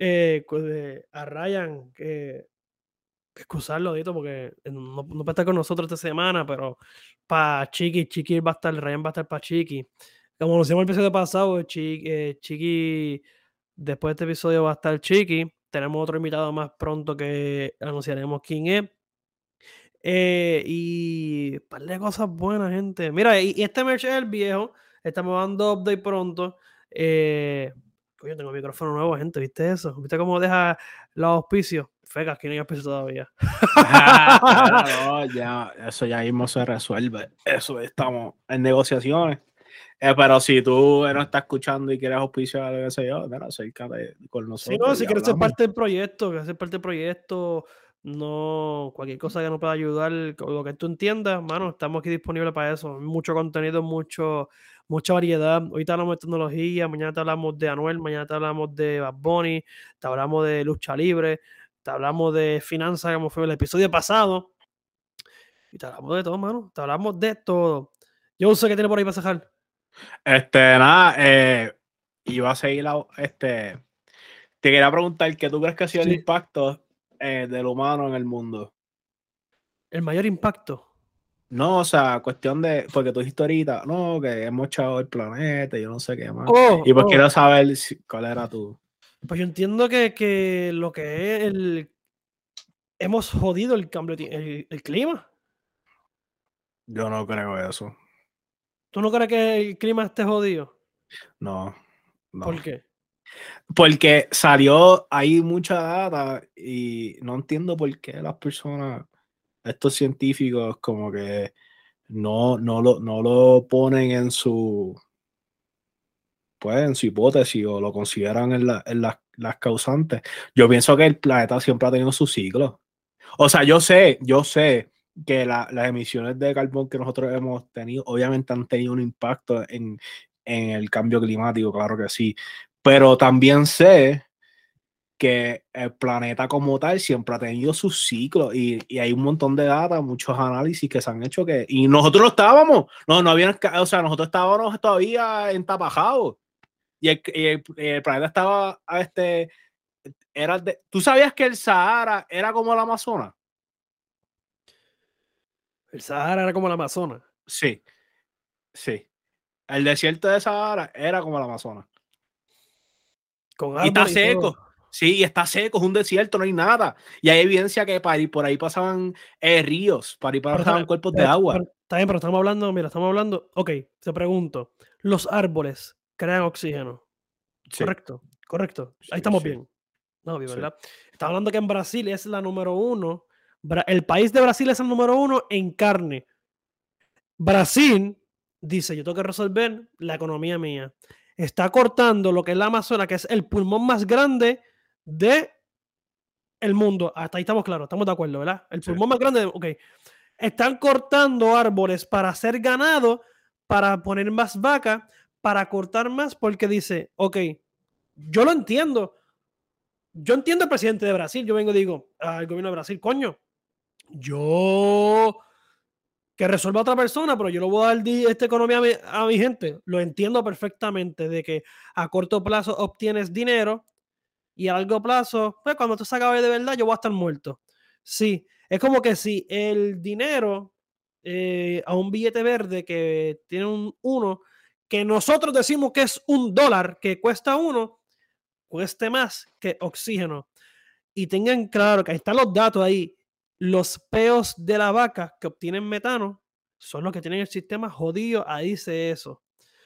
eh, a Ryan, que excusarlo, Dito, porque no, no, puede estar con nosotros esta semana, pero para Chiqui, Chiqui va a estar, Ryan va a estar para Chiqui. Como lo hicimos el episodio pasado, Chiqui, eh, Chiqui, después de este episodio va a estar Chiqui. Tenemos otro invitado más pronto que anunciaremos quién es. Eh, y un par de cosas buenas, gente. Mira, y, este merch es el viejo. Estamos dando update pronto. Eh, coño, tengo micrófono nuevo, gente. ¿Viste eso? ¿Viste cómo deja los auspicios? Fegas, que no hay auspicio todavía. [LAUGHS] [LAUGHS] no, ya, eso ya mismo se resuelve. Eso estamos en negociaciones. Eh, pero si tú no estás escuchando y quieres auspiciar, qué sé yo, mira, acércate con nosotros. Sí, no, si quieres ser parte del proyecto, quieres ser parte del proyecto, no, cualquier cosa que nos pueda ayudar, lo que tú entiendas, mano, estamos aquí disponibles para eso. Mucho contenido, mucho, mucha variedad. Ahorita hablamos de tecnología, mañana te hablamos de Anuel, mañana te hablamos de Bad Bunny, te hablamos de lucha libre, te hablamos de finanzas, como fue el episodio pasado. Y te hablamos de todo, mano. Te hablamos de todo. Yo sé que tiene por ahí para sacar. Este, nada, eh, iba a seguir este. Te quería preguntar qué tú crees que ha sido el impacto eh, del humano en el mundo. El mayor impacto. No, o sea, cuestión de, porque tú dijiste ahorita, no, que hemos echado el planeta, yo no sé qué más. Oh, y pues oh. quiero saber cuál era tu. Pues yo entiendo que, lo que es el. Hemos jodido el cambio, el, el clima. Yo no creo eso. ¿Tú no crees que el clima esté jodido? No. no. ¿Por qué? Porque salió ahí mucha data y no entiendo por qué las personas, estos científicos, como que no, no, lo, no lo ponen en su, pues, en su hipótesis o lo consideran en, la, en, las causantes. Yo pienso que el planeta siempre ha tenido su ciclo. O sea, yo sé, yo sé que las emisiones de carbón que nosotros hemos tenido, obviamente han tenido un impacto en, en el cambio climático, claro que sí. Pero también sé que el planeta como tal siempre ha tenido su ciclo y, y, hay un montón de data, muchos análisis que se han hecho que y nosotros no estábamos, no, no habían, o sea, nosotros estábamos todavía entapajados y el, y el, planeta estaba, este, era de, ¿tú sabías que el Sahara era como el Amazonas? El Sahara era como el Amazonas. Sí, sí. El desierto de Sahara era como el Amazonas. Con y está seco. Sí, está seco, es un desierto, no hay nada. Y hay evidencia que para ir por ahí pasaban eh, ríos, para ir pasaban cuerpos de agua. está bien, pero estamos hablando, mira, estamos hablando, ok, te pregunto, los árboles crean oxígeno. Correcto, correcto. Ahí estamos bien. No, bien, ¿verdad? Estamos hablando que en Brasil es la número uno. El país de Brasil es el número uno en carne. Brasil dice, yo tengo que resolver la economía mía. Está cortando lo que es la Amazonas, que es el pulmón más grande de el mundo. Hasta ahí estamos claros, estamos de acuerdo, ¿verdad? El pulmón más grande, ok. Están cortando árboles para hacer ganado, para poner más vacas, para cortar más, porque dice, ok, yo lo entiendo. Yo entiendo al presidente de Brasil. Yo vengo y digo al gobierno de Brasil, coño, yo que resuelva otra persona, pero yo lo voy a dar esta economía a mi, gente. Lo entiendo perfectamente de que a corto plazo obtienes dinero y a largo plazo, pues cuando tú se acabe de verdad, yo voy a estar muerto. Sí, es como que si el dinero eh, a un billete verde que tiene un uno, que nosotros decimos que es un dólar que cuesta uno, cueste más que oxígeno. Y tengan claro que ahí están los datos ahí los peos de la vaca que obtienen metano son los que tienen el sistema jodido. Ahí dice eso.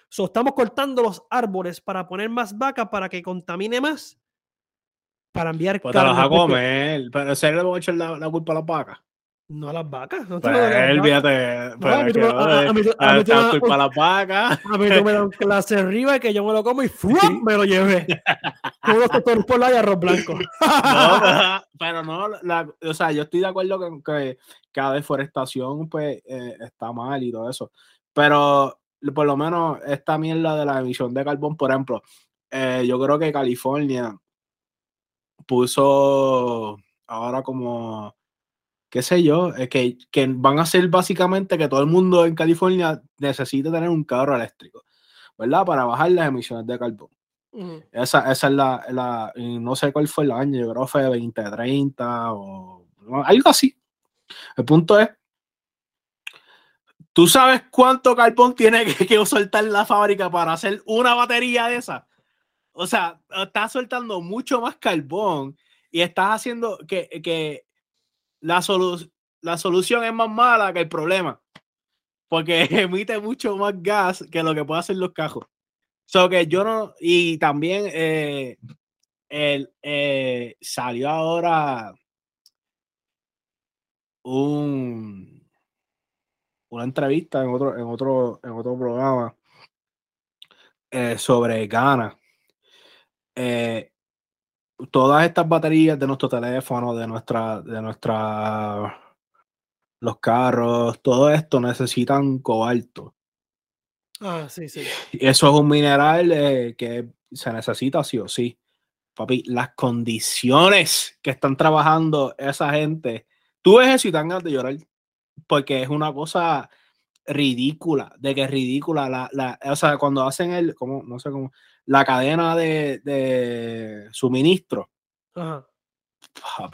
So, estamos cortando los árboles para poner más vaca para que contamine más. Para enviar pues. Te a comer. Pero ¿se le hemos hecho la, la culpa a las vacas? No a las vacas. No pues, olvídate. a mí tú me las [LAUGHS] vacas. A mí tú me das un [LAUGHS] clase arriba y que yo me lo como y me lo llevé. Todos los por la y arroz blanco. [LAUGHS] no, pero no, la, o sea, yo estoy de acuerdo con que cada deforestación pues eh, está mal y todo eso. Pero por lo menos esta mierda de la emisión de carbón, por ejemplo, eh, yo creo que California puso ahora como qué sé yo, es que, que, van a ser básicamente que todo el mundo en California necesite tener un carro eléctrico, ¿verdad? Para bajar las emisiones de carbón. esa, esa, es la, la, no sé cuál fue el año, yo creo que fue 2030 o algo así. El punto es, ¿tú sabes cuánto carbón tiene que, que soltar la fábrica para hacer una batería de esa? O sea, estás soltando mucho más carbón y estás haciendo que, que la, la solución es más mala que el problema. Porque [LAUGHS] emite mucho más gas que lo que puede hacer los cajos. So que yo no. Y también eh, el, eh, salió ahora un, una entrevista en otro, en otro, en otro programa eh, sobre Ghana. Eh, todas estas baterías de nuestro teléfono, de nuestra, de nuestra, los carros, todo esto necesitan cobalto. Ah, sí, sí. Eso es un mineral eh, que se necesita sí o sí. Papi, las condiciones que están trabajando esa gente, tú ves eso y te ganas de llorar, porque es una cosa ridícula, de que es ridícula. La, la, o sea, cuando hacen el, como, no sé cómo, la cadena de, de suministro.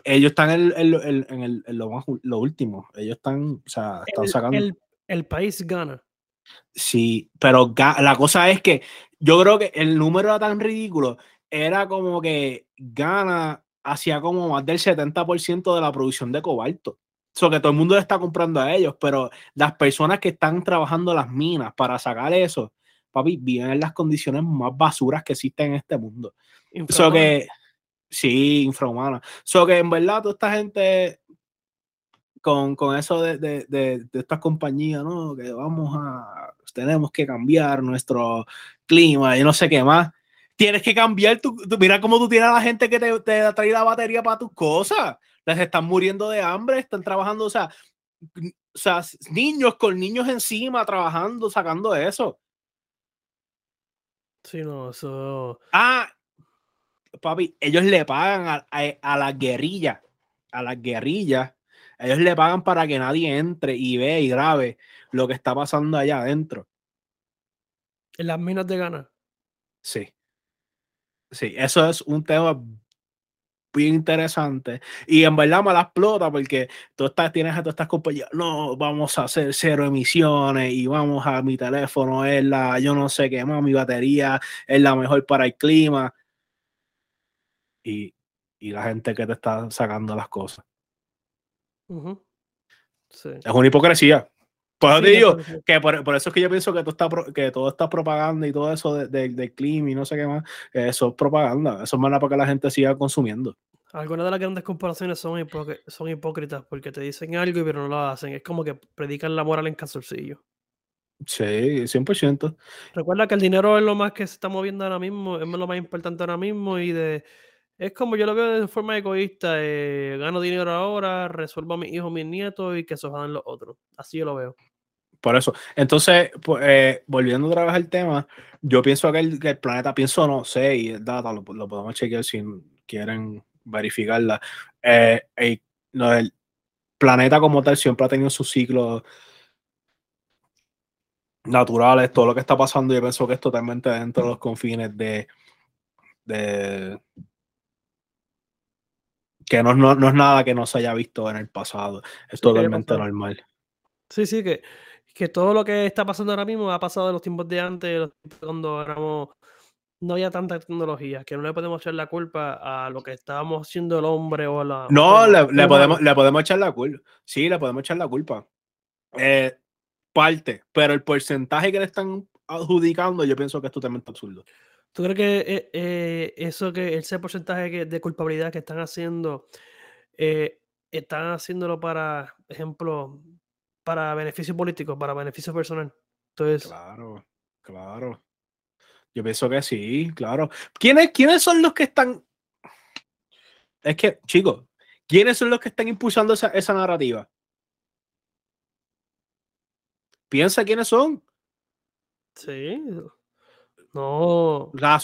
Ellos están en, en, en, lo, lo, último. Ellos están, o sea, están sacando. El, país gana. Sí, pero la cosa es que yo creo que el número era tan ridículo. Era como que gana hacía como más del 70% de la producción de cobalto. So que todo el mundo le está comprando a ellos, pero las personas que están trabajando las minas para sacar eso, papi, viven en las condiciones más basuras que existen en este mundo. So que, sí, infrahumana. So que en verdad toda esta gente con, con eso de, de, de, estas compañías, ¿no? Que vamos a, tenemos que cambiar nuestro clima y no sé qué más. Tienes que cambiar tu, mira cómo tú tienes a la gente que te, te trae la batería para tus cosas. Les están muriendo de hambre, están trabajando, o sea, o sea, niños con niños encima trabajando, sacando eso. Sí, no, eso. Ah, papi, ellos le pagan a, a, las guerrillas, a las guerrillas, ellos le pagan para que nadie entre y vea y grabe lo que está pasando allá adentro. En las minas de gana. Sí. Sí, eso es un tema bien interesante. Y en verdad me la explota porque tú estás, tienes a todas estas compañías, no, vamos a hacer cero emisiones y vamos a mi teléfono, es la, yo no sé qué más, mi batería es la mejor para el clima. Y, y la gente que te está sacando las cosas. Es una hipocresía. Por eso digo que por, eso es que yo pienso que, todo está, que todo está propaganda y todo eso del de, clima y no sé qué más, eso es propaganda. Eso es más para que la gente siga consumiendo. Algunas de las grandes comparaciones son, son hipócritas porque te dicen algo y pero no lo hacen. Es como que predican la moral en calzoncillo. Sí, 100%. Recuerda que el dinero es lo más que se está moviendo ahora mismo, es lo más importante ahora mismo y de es como yo lo veo de forma egoísta, eh, gano dinero ahora, resuelvo a mis hijos, mis nietos y que se jodan los otros. Así yo lo veo. Por eso. Entonces, pues, eh, volviendo otra vez al tema, yo pienso que el, planeta, pienso no sé, y el data lo, podemos chequear si quieren verificarla. Eh, el planeta como tal siempre ha tenido sus ciclos naturales, todo lo que está pasando, yo pienso que es totalmente dentro de los confines de, de que no, no, es nada que no se haya visto en el pasado, es totalmente normal. Sí, sí, que, que todo lo que está pasando ahora mismo ha pasado en los tiempos de antes, cuando éramos, no había tanta tecnología, que no le podemos echar la culpa a lo que estábamos haciendo el hombre o la... No, le, podemos, le podemos echar la culpa. Sí, le podemos echar la culpa. Eh, parte, pero el porcentaje que le están adjudicando yo pienso que es totalmente absurdo. ¿Tú crees que eh, eh, eso que ese porcentaje de culpabilidad que están haciendo, eh, están haciéndolo para, ejemplo, para beneficio político, para beneficio personal? Entonces, claro, claro. Yo pienso que sí, claro. ¿Quiénes, ¿Quiénes son los que están? Es que, chicos, ¿quiénes son los que están impulsando esa, esa narrativa? Piensa quiénes son. Sí, no. La,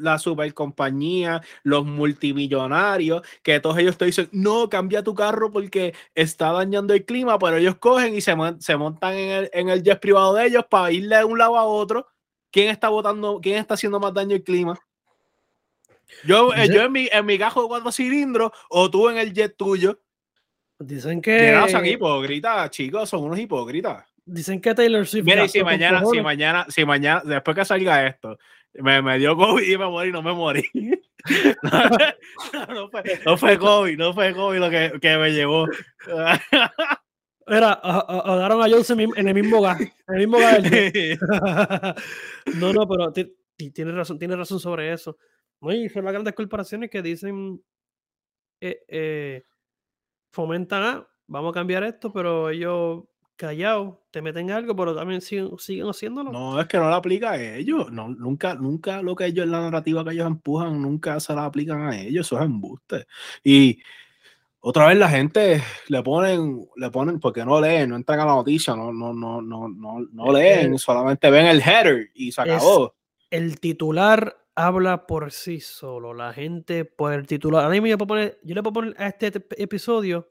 la super compañía, los multimillonarios, que todos ellos te dicen, no, cambia tu carro porque está dañando el clima, pero ellos cogen y se, se montan en el, en el jet privado de ellos para irle de un lado a otro. ¿Quién está votando, quién está haciendo más daño al clima? Yo, eh, yo en, mi, en mi cajo de cuatro cilindros o tú en el jet tuyo. Dicen que. Son hipócritas, chicos, son unos hipócritas. Dicen que Taylor Swift. Mira, y si mañana, si mañana, si mañana, después que salga esto, me, me dio COVID y me morí, no me morí. [LAUGHS] no, fue, no, fue, COVID, no fue COVID lo que, que me llevó. [LAUGHS] Era, ahogaron a Johnson en el mismo gas. En el mismo gas. [LAUGHS] no, no, pero tiene razón, tiene razón sobre eso. Y son las grandes corporaciones que dicen eh, eh, fomentan, ah, vamos a cambiar esto, pero ellos callado, te meten algo, pero también siguen, haciéndolo. No, es que no lo aplica a ellos. No, nunca, nunca lo que ellos, la narrativa que ellos empujan, nunca se la aplican a ellos. Eso es embuste. Y otra vez la gente le ponen, le ponen, porque no leen, no entran a la noticia, no, no, no, no, no, no leen, solamente ven el header y se acabó. El titular habla por sí solo. La gente por el titular. A mí me poner, yo le puedo poner a este episodio.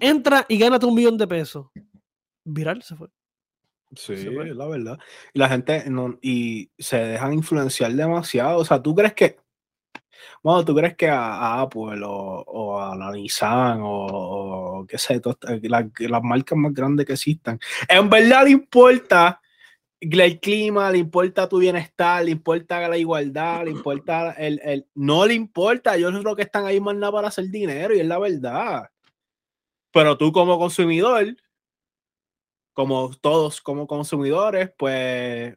Entra y gánate un millón de pesos viral se fue. Sí, es la verdad. Y la gente no, y se dejan influenciar demasiado. O sea, ¿tú crees que, bueno, tú crees que a, Apple o, a la Nissan o, qué sé, eh, las marcas más grandes que existan, en verdad le importa el clima, le importa tu bienestar, le importa la igualdad, le importa el, el no le importa, ellos creo que están ahí más nada para hacer dinero y es la verdad. Pero tú como consumidor, como todos como consumidores, pues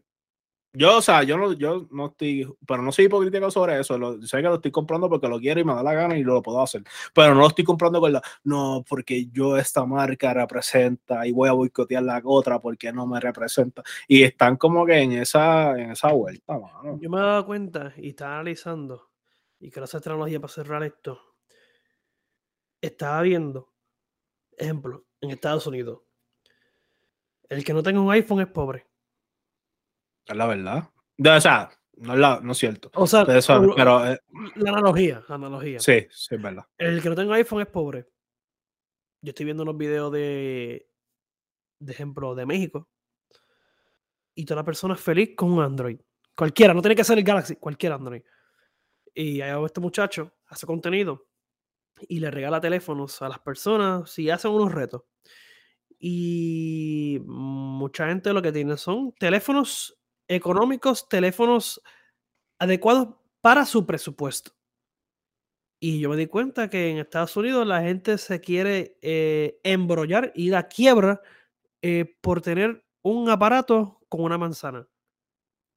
yo, o sea, yo no, yo no estoy, pero no soy hipocrítico sobre eso. Lo, sé que lo estoy comprando porque lo quiero y me da la gana y lo, puedo hacer. Pero no lo estoy comprando con la, no, porque yo esta marca representa y voy a boicotear la otra porque no me representa. Y están como que en esa, en esa vuelta, mano. Yo me he dado cuenta y estaba analizando, y que esa tecnología para cerrar esto. Estaba viendo, ejemplo, en Estados Unidos. El que no tenga un iPhone es pobre. Es la verdad. o sea, no es, la, no es cierto. O sea, pero, eh, la analogía, la analogía. Sí, sí, es verdad. El que no tenga iPhone es pobre. Yo estoy viendo unos videos de, de ejemplo, de México. Y toda la persona es feliz con un Android. Cualquiera, no tiene que ser el Galaxy, cualquier Android. Y ahí este muchacho hace contenido y le regala teléfonos a las personas y hacen unos retos. Y mucha gente lo que tiene son teléfonos económicos, teléfonos adecuados para su presupuesto. Y yo me di cuenta que en Estados Unidos la gente se quiere eh, embrollar, ir a quiebra eh, por tener un aparato con una manzana.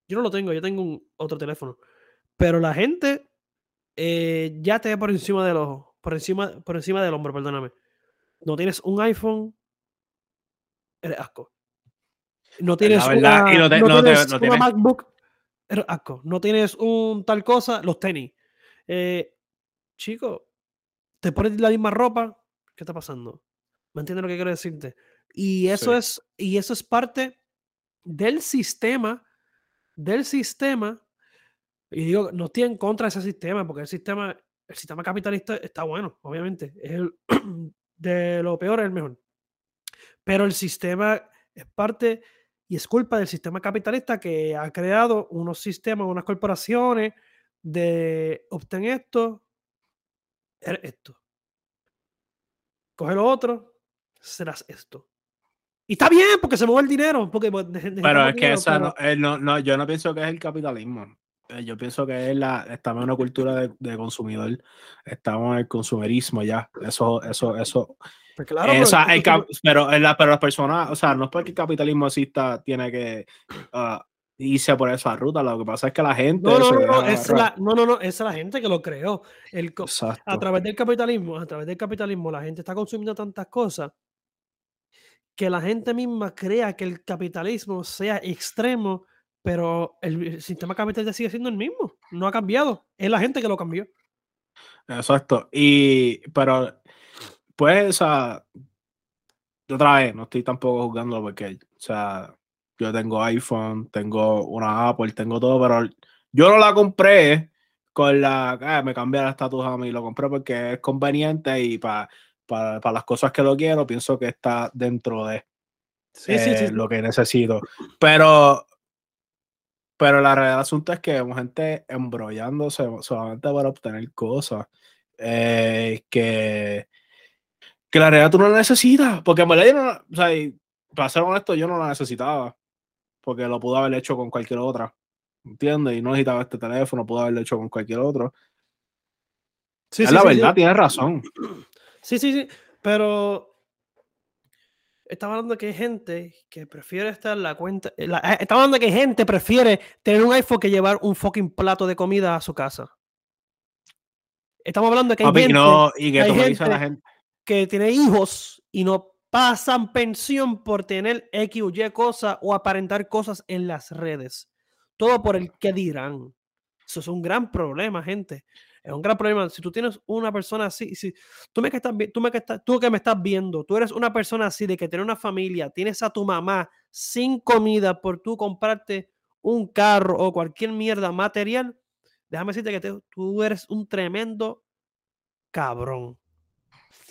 Yo no lo tengo, yo tengo un, otro teléfono. Pero la gente eh, ya te ve por encima del ojo, por encima, por encima del hombro, perdóname. No tienes un iPhone, eres asco. No tienes una, MacBook, eres asco. No tienes un tal cosa, los tenis. Eh, chico, te pones la misma ropa, ¿qué está pasando? ¿Me entiendes lo que quiero decirte? Y eso es, y eso es parte del sistema, del sistema. Y digo, no estoy en contra de ese sistema, porque el sistema, el sistema capitalista está bueno, obviamente. Es el, [CLEARS THROAT] de lo peor es el mejor. Pero el sistema es parte y es culpa del sistema capitalista que ha creado unos sistemas, unas corporaciones de obtener esto, esto. Coge lo otro, serás esto. Y está bien, porque se mueve el dinero. Porque, pues, pero es que esa eh, no, no, yo no pienso que es el capitalismo. Eh, yo pienso que es la, estamos en una cultura de, de, consumidor, estamos en el consumerismo ya. Eso, eso, eso. Pues claro, pero, la, pero las personas, o sea, no es porque el capitalismo exista, tiene que uh, irse por esa ruta. Lo que pasa es que la gente. No, no, no, es la, no, no, no, es la gente que lo creó. El, a través del capitalismo, a través del capitalismo, la gente está consumiendo tantas cosas que la gente misma crea que el capitalismo sea extremo, pero el sistema capitalista sigue siendo el mismo, no ha cambiado, es la gente que lo cambió. Exacto, y pero pues, o sea, otra vez, no estoy tampoco jugando porque, o sea, yo tengo iPhone, tengo una Apple, tengo todo, pero yo no la compré con la, ah, me cambié la estatus a mí, lo compré porque es conveniente y para para, las cosas que lo quiero, pienso que está dentro de eh, lo que necesito. Pero, pero la realidad del asunto es que vemos gente embrollándose solamente para obtener cosas eh, que, que la realidad tú no la necesitas. Porque en verdad, no, o sea, para ser honesto, yo no la necesitaba. Porque lo pude haber hecho con cualquier otra. ¿Entiendes? Y no necesitaba este teléfono, pude haberlo hecho con cualquier otro. Sí, es la verdad, tienes razón. Sí, sí, sí, pero estaba hablando de que hay gente que prefiere estar en la cuenta. Eh, eh, estaba hablando de que hay gente prefiere tener un iPhone que llevar un fucking plato de comida a su casa. Estamos hablando de que hay gente, que, tiene hijos y no pasan pensión por tener X o Y cosas o aparentar cosas en las redes. Todo por el que dirán. Eso es un gran problema, gente. Es un gran problema. Si tú tienes una persona así, si tú, me que estás, tú, me que estás, tú que me estás viendo, tú eres una persona así de que tiene una familia, tienes a tu mamá sin comida por tú comprarte un carro o cualquier mierda material, déjame decirte que tú eres un tremendo cabrón.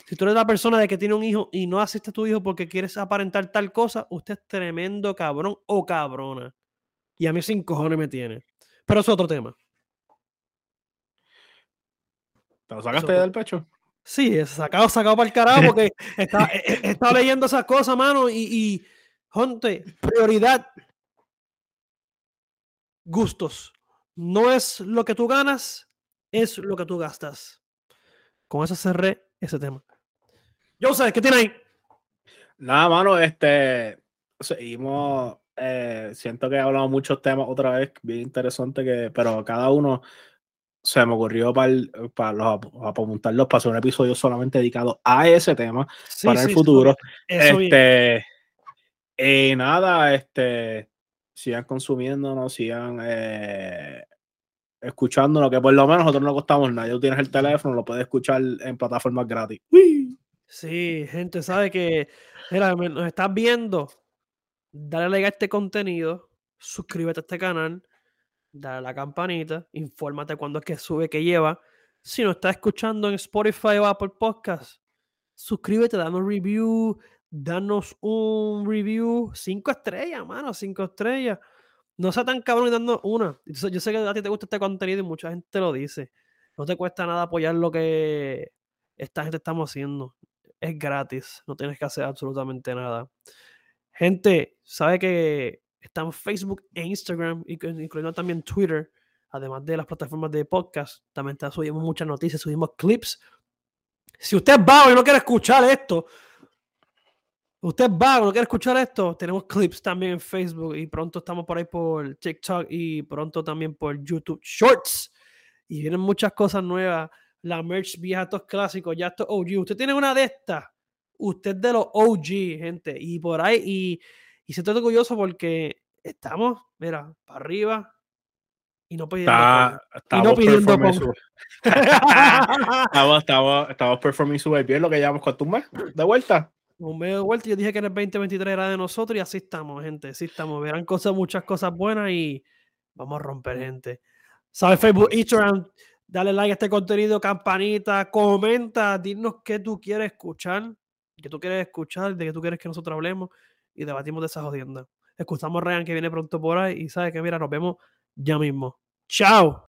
Si tú eres la persona de que tiene un hijo y no asiste a tu hijo porque quieres aparentar tal cosa, usted es tremendo cabrón o cabrona. Y a mí sin cojones me tiene. Pero es otro tema. ¿Te lo sacaste del pecho? Sí, sacado, sacado para el carajo, [LAUGHS] porque he, estado leyendo esas cosas, mano, y, y jonte, prioridad, gustos. No es lo que tú ganas, es lo que tú gastas. Con eso cerré ese tema. Yo sé, ¿qué tiene ahí? Nada, mano, este, seguimos, eh, siento que he hablado muchos temas otra vez, bien interesante, que, pero cada uno se me ocurrió para, para los, apuntarlos para hacer un episodio solamente dedicado a ese tema para el futuro. este, y nada, este, sigan consumiéndonos, sigan eh, escuchándonos, que por lo menos nosotros no costamos nada. Tú tienes el teléfono, lo puedes escuchar en plataformas gratis. Sí, gente, sabe que mira, nos estás viendo. Dale like a este contenido, suscríbete a este canal, dale a la campanita, infórmate cuando es que sube, que lleva. Si no estás escuchando en Spotify o Apple Podcast, suscríbete, danos review, danos un review, cinco estrellas, mano, cinco estrellas. No sea tan cabrón y dando una. Yo sé que a ti te gusta este contenido y mucha gente lo dice. No te cuesta nada apoyar lo que esta gente estamos haciendo. Es gratis. No tienes que hacer absolutamente nada. Gente, sabe que estamos Facebook e Instagram, incluyendo también Twitter, además de las plataformas de podcast. También subimos muchas noticias, subimos clips. Si usted va y no quiere escuchar esto, Usted va, no quiere escuchar esto, tenemos clips también en Facebook y pronto estamos por ahí por TikTok y pronto también por YouTube Shorts. Y vienen muchas cosas nuevas. La merch vieja, estos clásicos, ya estos OG. Usted tiene una de estas. Usted de los OG, gente. Y por ahí, y estoy orgulloso porque estamos, mira, para arriba y no pidiendo. Está, y no pidiendo [LAUGHS] estamos, estamos, estamos performing super bien lo que llevamos con tu mes de vuelta un medio de vuelta. Yo dije que en el 2023 era de nosotros y así estamos, gente. Así estamos. Verán cosas, muchas cosas buenas y vamos a romper, gente. ¿Sabes? Facebook, Instagram, dale like a este contenido, campanita, comenta, dinos qué tú quieres escuchar, qué tú quieres escuchar, de qué tú quieres que nosotros hablemos y debatimos de esa jodienda. Escuchamos Ryan que viene pronto por ahí y sabe que, mira, nos vemos ya mismo. ¡Chao!